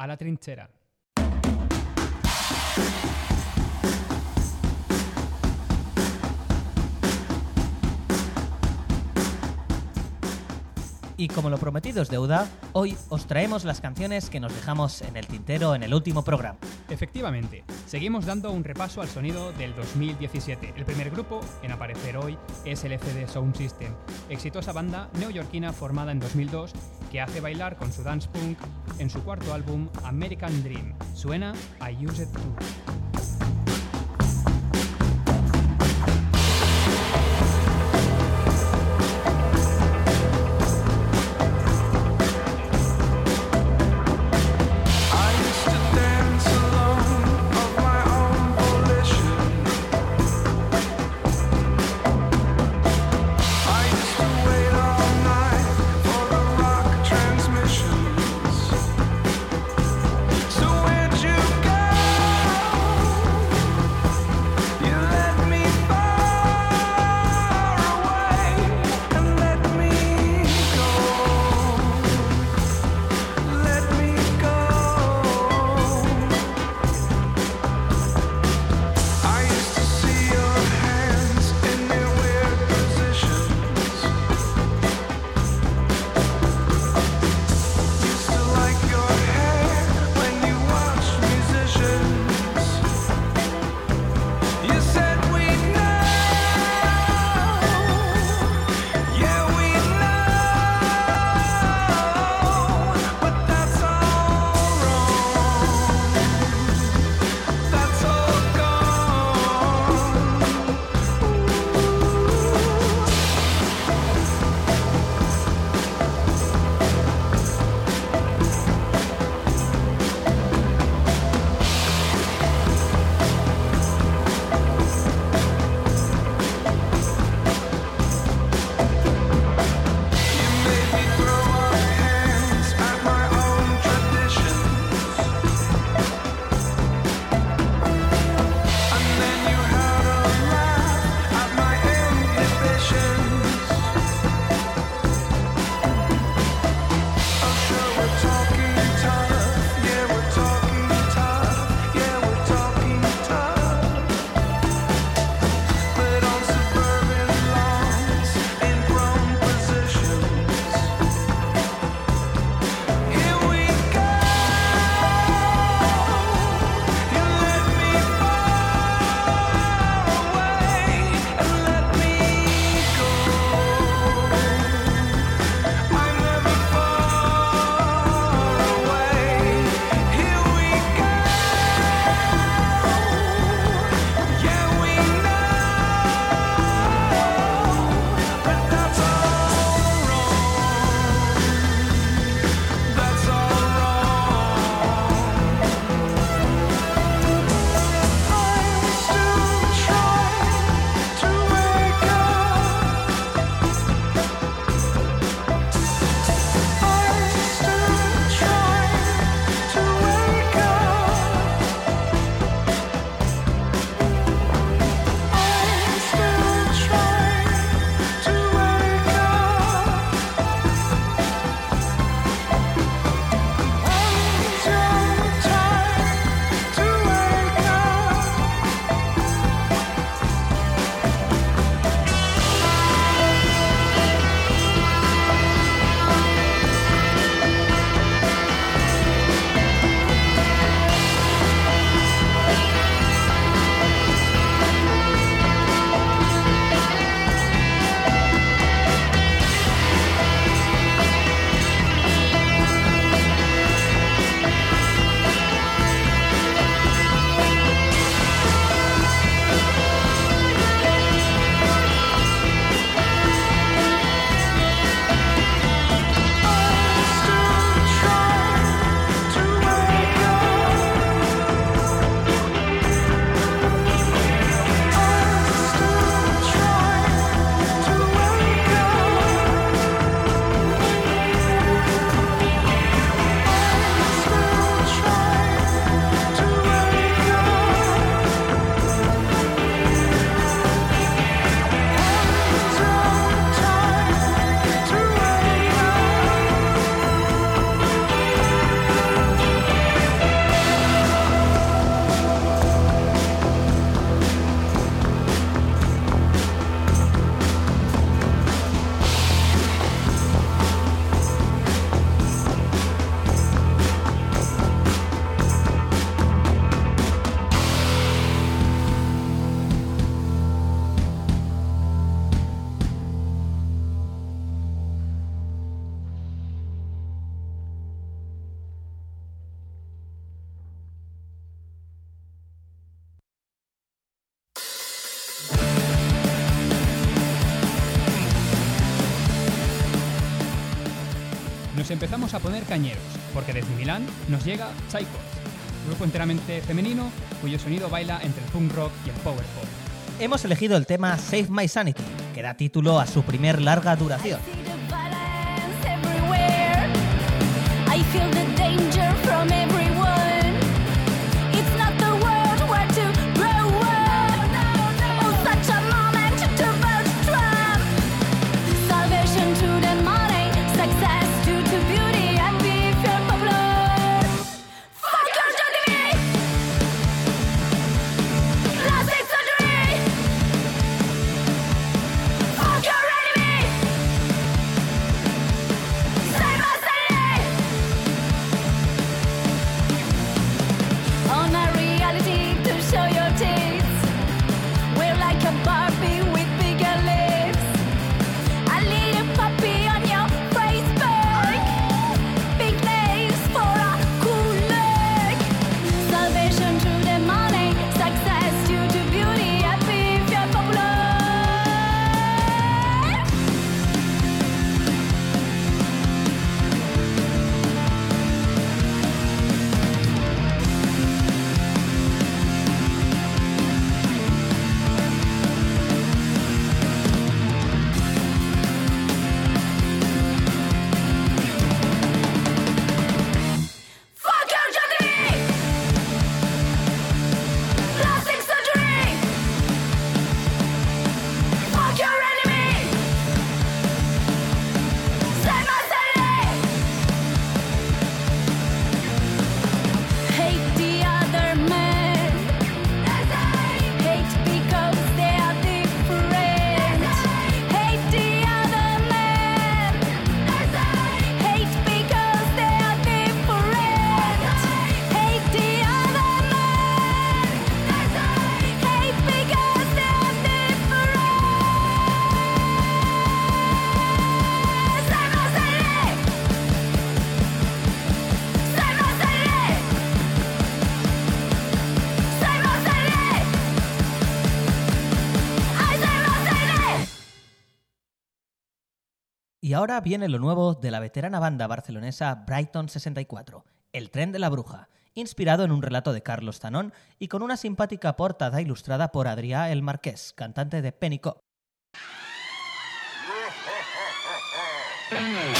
a la trinchera. Y como lo prometido es deuda, hoy os traemos las canciones que nos dejamos en el tintero en el último programa. Efectivamente, seguimos dando un repaso al sonido del 2017. El primer grupo en aparecer hoy es el FD Sound System, exitosa banda neoyorquina formada en 2002 que hace bailar con su dance punk en su cuarto álbum American Dream. Suena I Use It Too. Empezamos a poner cañeros, porque desde Milán nos llega Psychos, grupo enteramente femenino cuyo sonido baila entre el punk rock y el power pop. Hemos elegido el tema Save My Sanity, que da título a su primer larga duración. I ahora viene lo nuevo de la veterana banda barcelonesa Brighton 64, El tren de la bruja, inspirado en un relato de Carlos Tanón y con una simpática portada ilustrada por Adrià El Marqués, cantante de Pennycock. Yo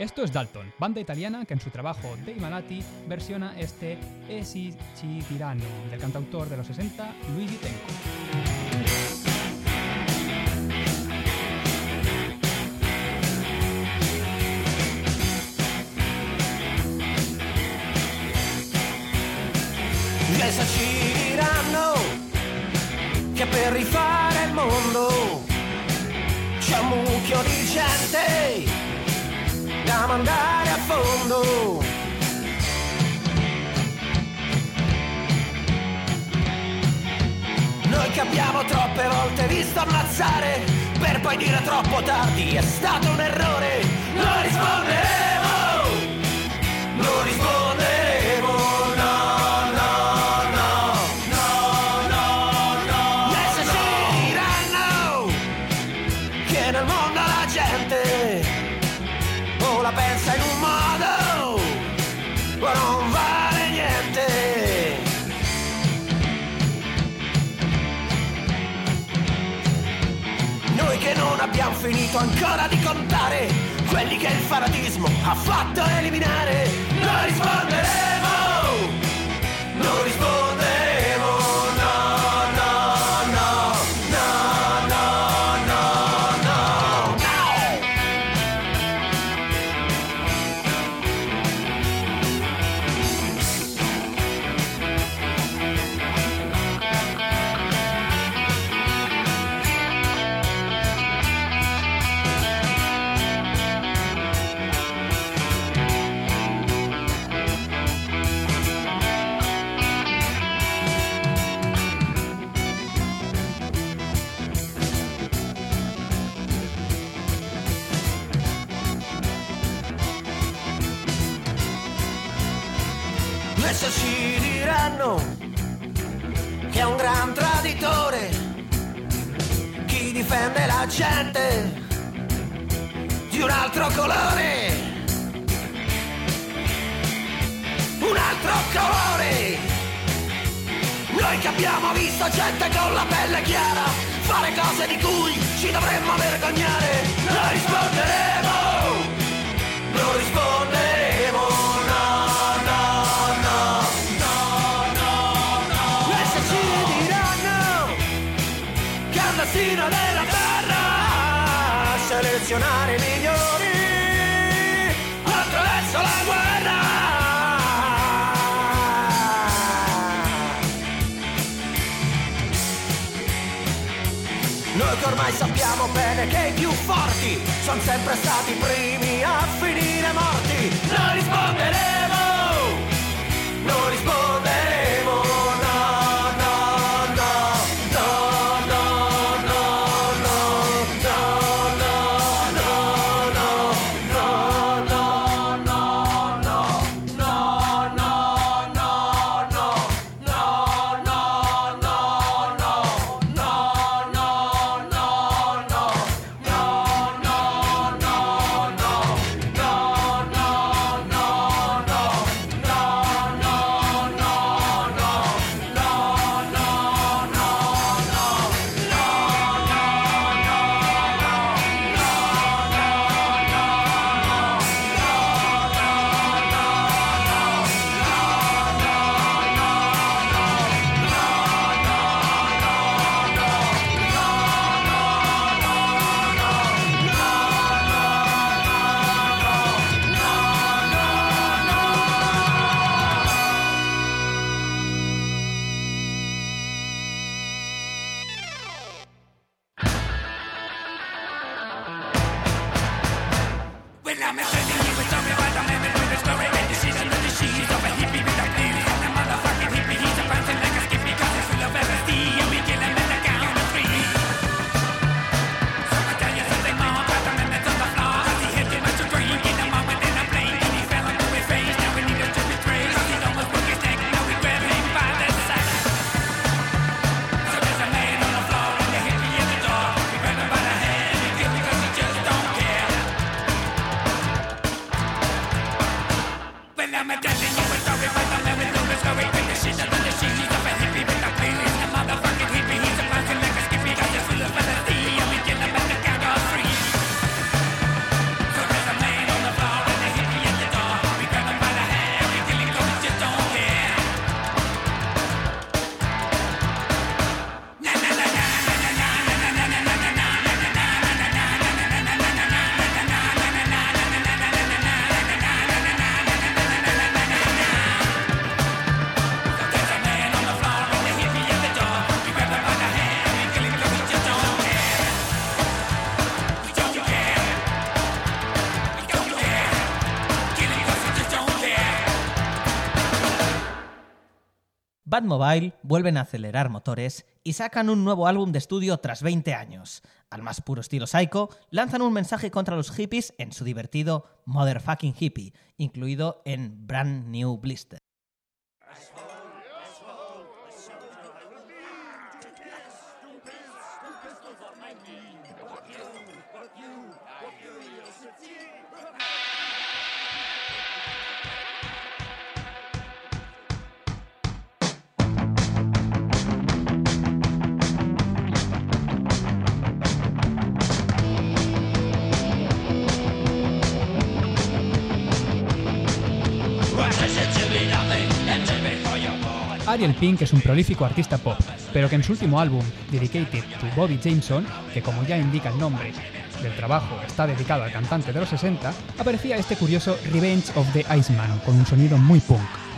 Esto es Dalton, banda italiana que en su trabajo Dei Malati versiona este Esi tirano del cantautor de los 60 Luigi Tenco. Che per rifare il mondo c'è un mucchio di gente da mandare a fondo. Noi che abbiamo troppe volte visto ammazzare per poi dire troppo tardi è stato un errore. Non risponderemo, non risponderemo, quelli che il fanatismo ha fatto eliminare. Non risponderemo, gente di un altro colore. Un altro colore. Noi che abbiamo visto gente con la pelle chiara fare cose di cui ci dovremmo vergognare. Non risponderemo. Non risponderemo. No, no, selezionare i migliori attraverso la guerra. Noi che ormai sappiamo bene che i più forti sono sempre stati i primi a finire morti. Non risponderemo, Batmobile vuelven a acelerar motores y sacan un nuevo álbum de estudio tras 20 años. Al más puro estilo psycho, lanzan un mensaje contra los hippies en su divertido Motherfucking Hippie, incluido en Brand New Blister. Ariel Pink es un prolífico artista pop, pero que en su último álbum, Dedicated to Bobby Jameson, que como ya indica el nombre del trabajo está dedicado al cantante de los 60, aparecía este curioso Revenge of the Iceman, con un sonido muy punk.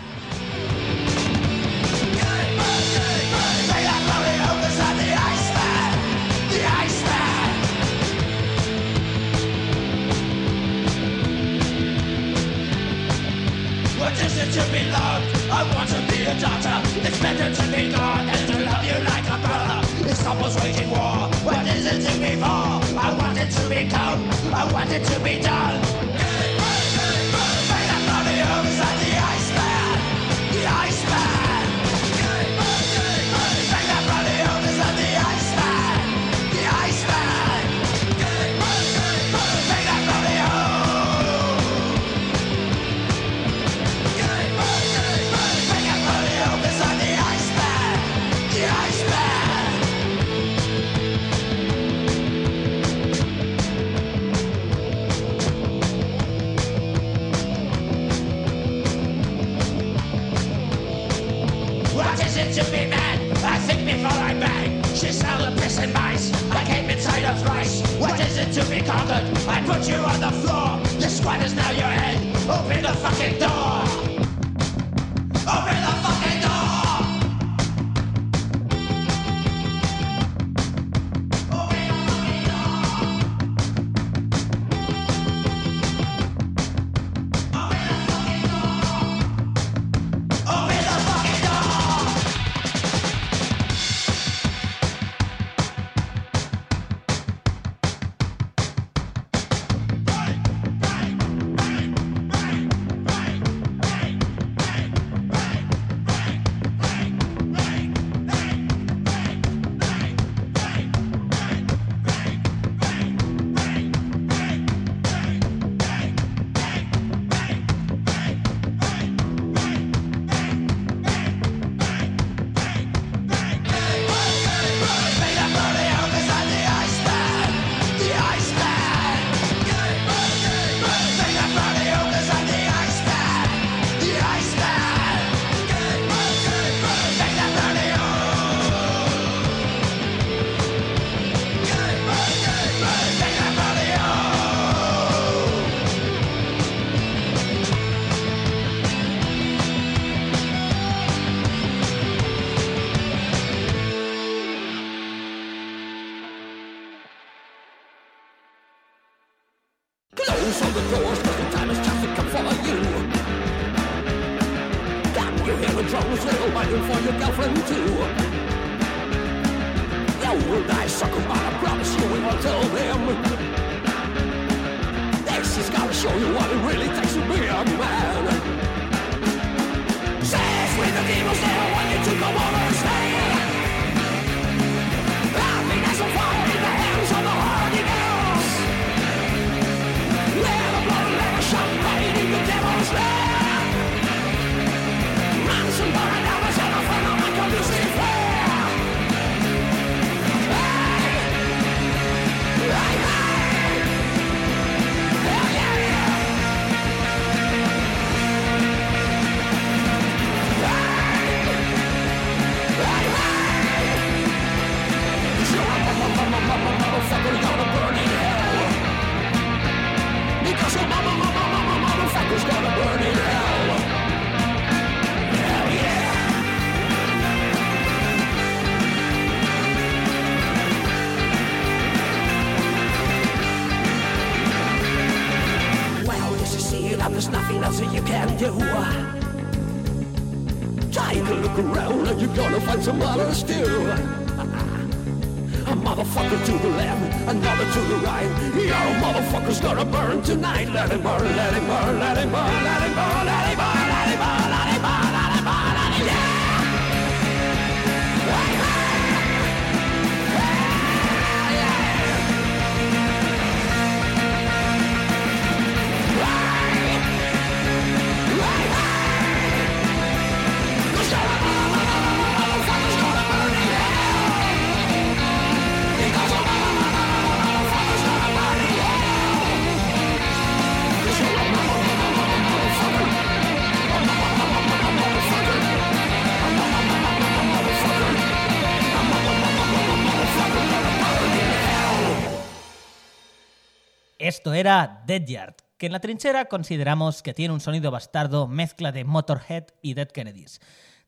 Esto era Dead Yard, que en la trinchera consideramos que tiene un sonido bastardo mezcla de Motorhead y Dead Kennedys,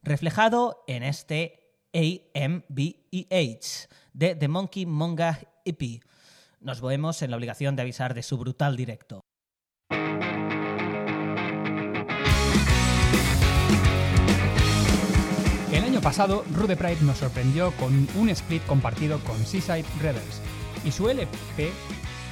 reflejado en este AMBEH de The Monkey Monga EP. Nos vemos en la obligación de avisar de su brutal directo. El año pasado, Rude Pride nos sorprendió con un split compartido con Seaside Rebels y su LP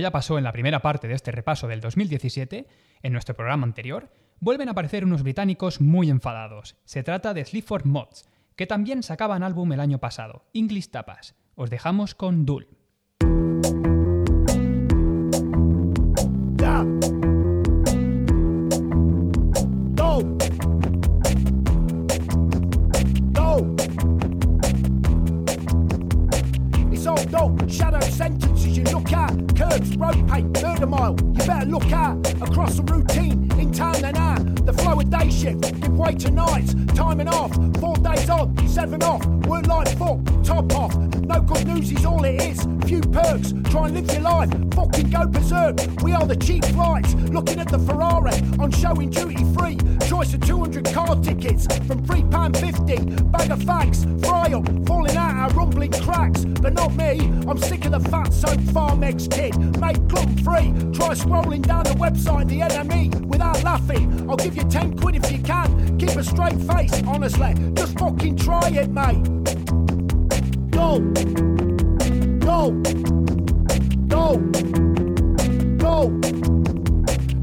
ya pasó en la primera parte de este repaso del 2017, en nuestro programa anterior, vuelven a aparecer unos británicos muy enfadados. Se trata de Sleaford Mods, que también sacaban álbum el año pasado, English Tapas. Os dejamos con Dul. No, shadow sentences you look at. Curbs, road paint, mile. You better look out Across the routine, in town and out. The flow of day shift, give way to nights. Time and off, four days on, seven off. Work like fuck, top off. No good news is all it is. Few perks, try and live your life. Fucking go berserk. We are the cheap flights. Looking at the Ferrari on show in duty free. Choice of 200 car tickets from £3.50. Bag of fags, fry up, falling out our rumbling cracks. But not me, I'm sick of the fat soap farm ex kid. Make gluten free. Try scrolling down the website, the NME, without laughing. I'll give you 10 quid if you can. Keep a straight face, honestly. Just fucking try it, mate. Go. Go. Go. Go.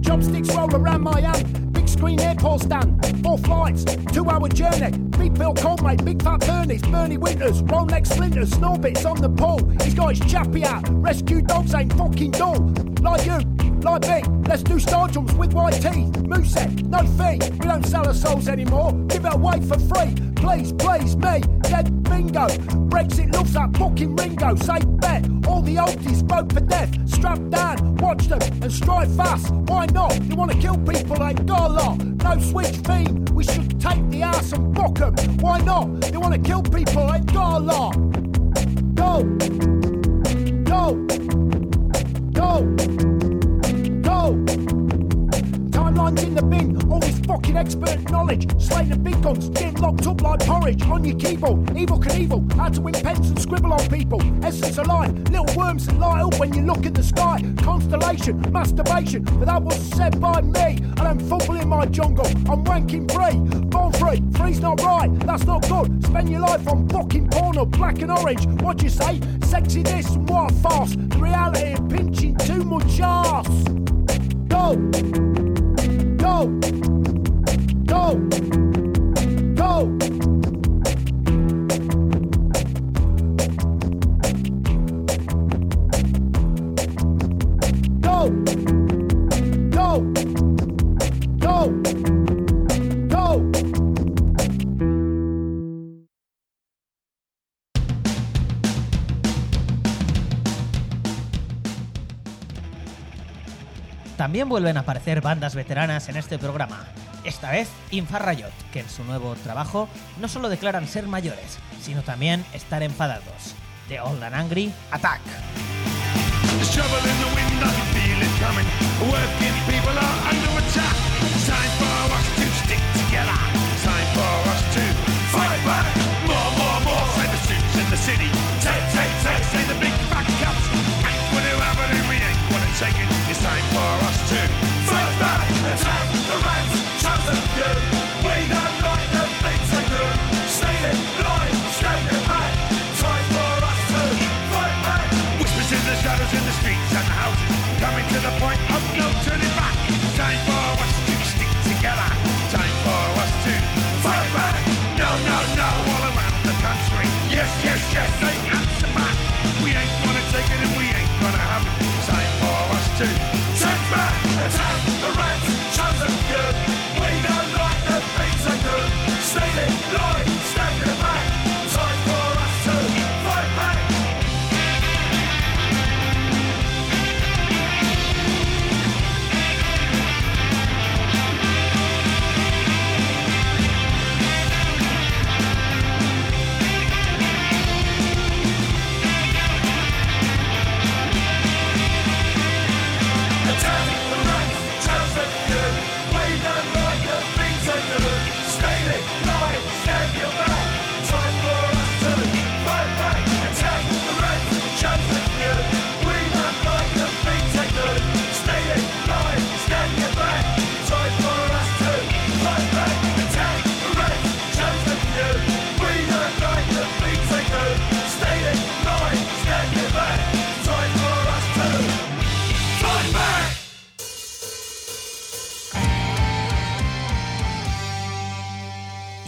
Chopsticks roll around my hand. Big screen airport stand. Four flights. Two hour journey. Big Bill mate. Big fat Bernie's. Bernie Winters. Rolex Splinters. Snorbits on the pole. He's got his chappy out. Rescue dogs ain't fucking dull. Like you. Like me, let's do star with white teeth. Moosehead, no fee. We don't sell our souls anymore. Give it away for free. Please, please, me. Dead bingo. Brexit loves that fucking Ringo. Say bet. All the oldies vote for death. Strap down, watch them, and strive fast. Why not? You wanna kill people, a lot. No switch theme. We should take the ass and fuck them. Why not? You wanna kill people, lot. Go. Go. Go. Go! Timelines in the bin, all this fucking expert knowledge. Slaying the big guns, getting locked up like porridge on your keyboard. Evil can evil, how to win pens and scribble on people. Essence of life, little worms that light up when you look at the sky. Constellation, masturbation, but that was said by me. And I'm fumbling my jungle, I'm wanking free. Born free, free's not right, that's not good. Spend your life on fucking porn porno, black and orange. What you say? Sexy this and what a farce. The reality of pinching too much ass. Go! Go! Go! Go! También vuelven a aparecer bandas veteranas en este programa. Esta vez Infrarriot, que en su nuevo trabajo no solo declaran ser mayores, sino también estar enfadados. The Old and Angry Attack.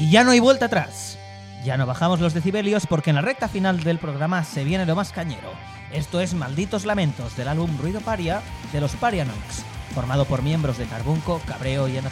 Ya no hay vuelta atrás. Ya no bajamos los decibelios porque en la recta final del programa se viene lo más cañero. Esto es Malditos Lamentos del álbum Ruido Paria de los Parianox, formado por miembros de Carbunco, Cabreo y alzan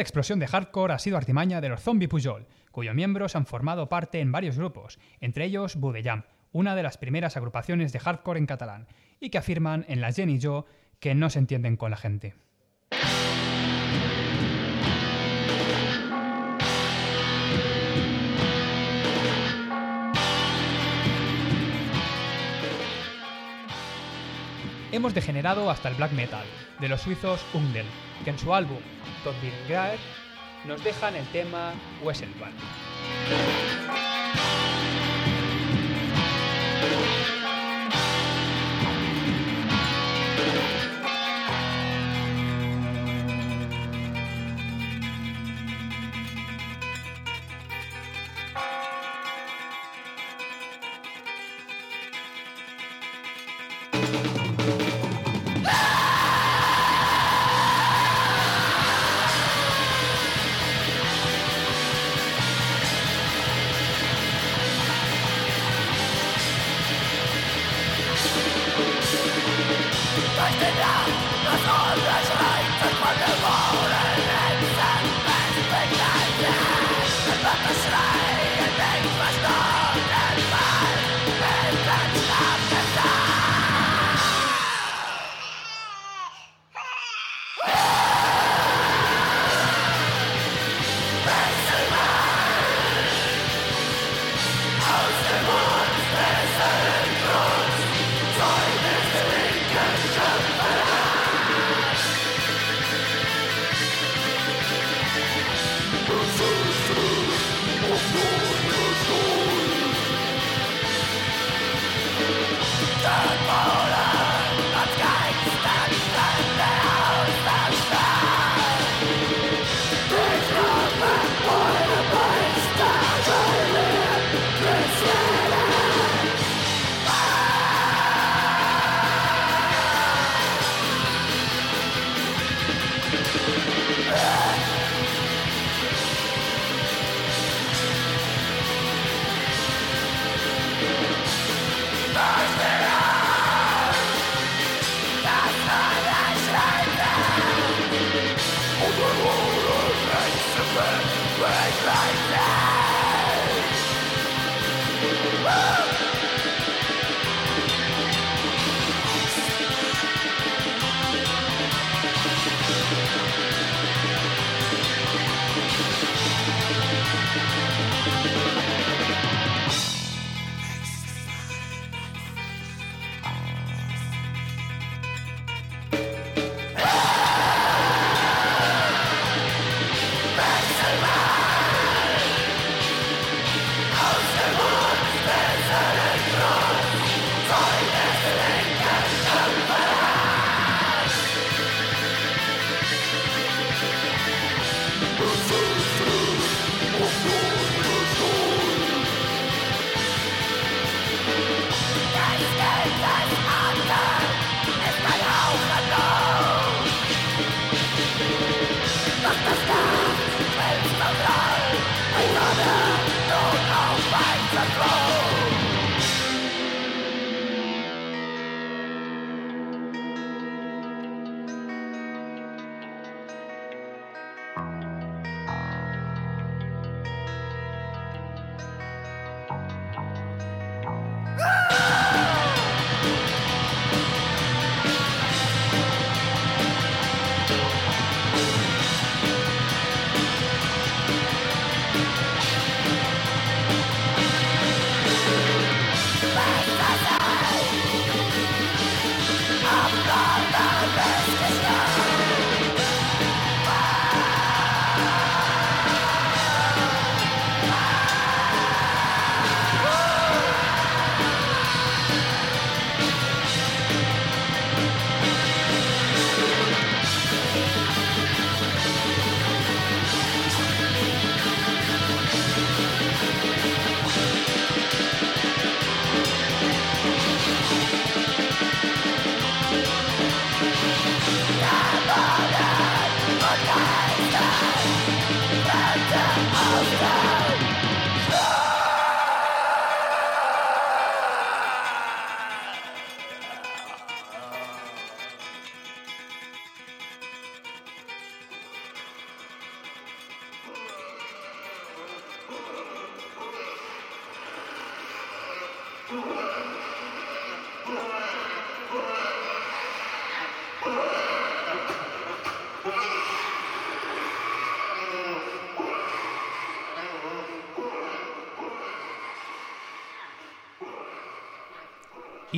Esta explosión de hardcore ha sido artimaña de los Zombie Pujol, cuyos miembros han formado parte en varios grupos, entre ellos Budejam, una de las primeras agrupaciones de hardcore en catalán, y que afirman en la Jenny Joe que no se entienden con la gente. hemos degenerado hasta el black metal, de los suizos Ungdel, que en su álbum Tot nos dejan el tema Wesselband.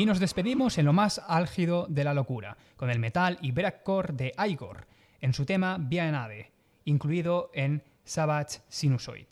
Y nos despedimos en lo más álgido de la locura, con el metal y breakcore de Igor, en su tema Bienade, incluido en Savage Sinusoid.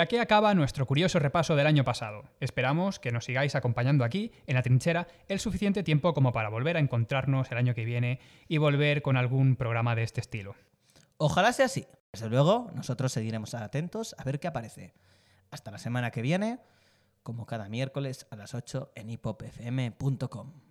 Y aquí acaba nuestro curioso repaso del año pasado. Esperamos que nos sigáis acompañando aquí, en la trinchera, el suficiente tiempo como para volver a encontrarnos el año que viene y volver con algún programa de este estilo. Ojalá sea así. Desde luego, nosotros seguiremos atentos a ver qué aparece. Hasta la semana que viene, como cada miércoles a las 8 en hipopfm.com.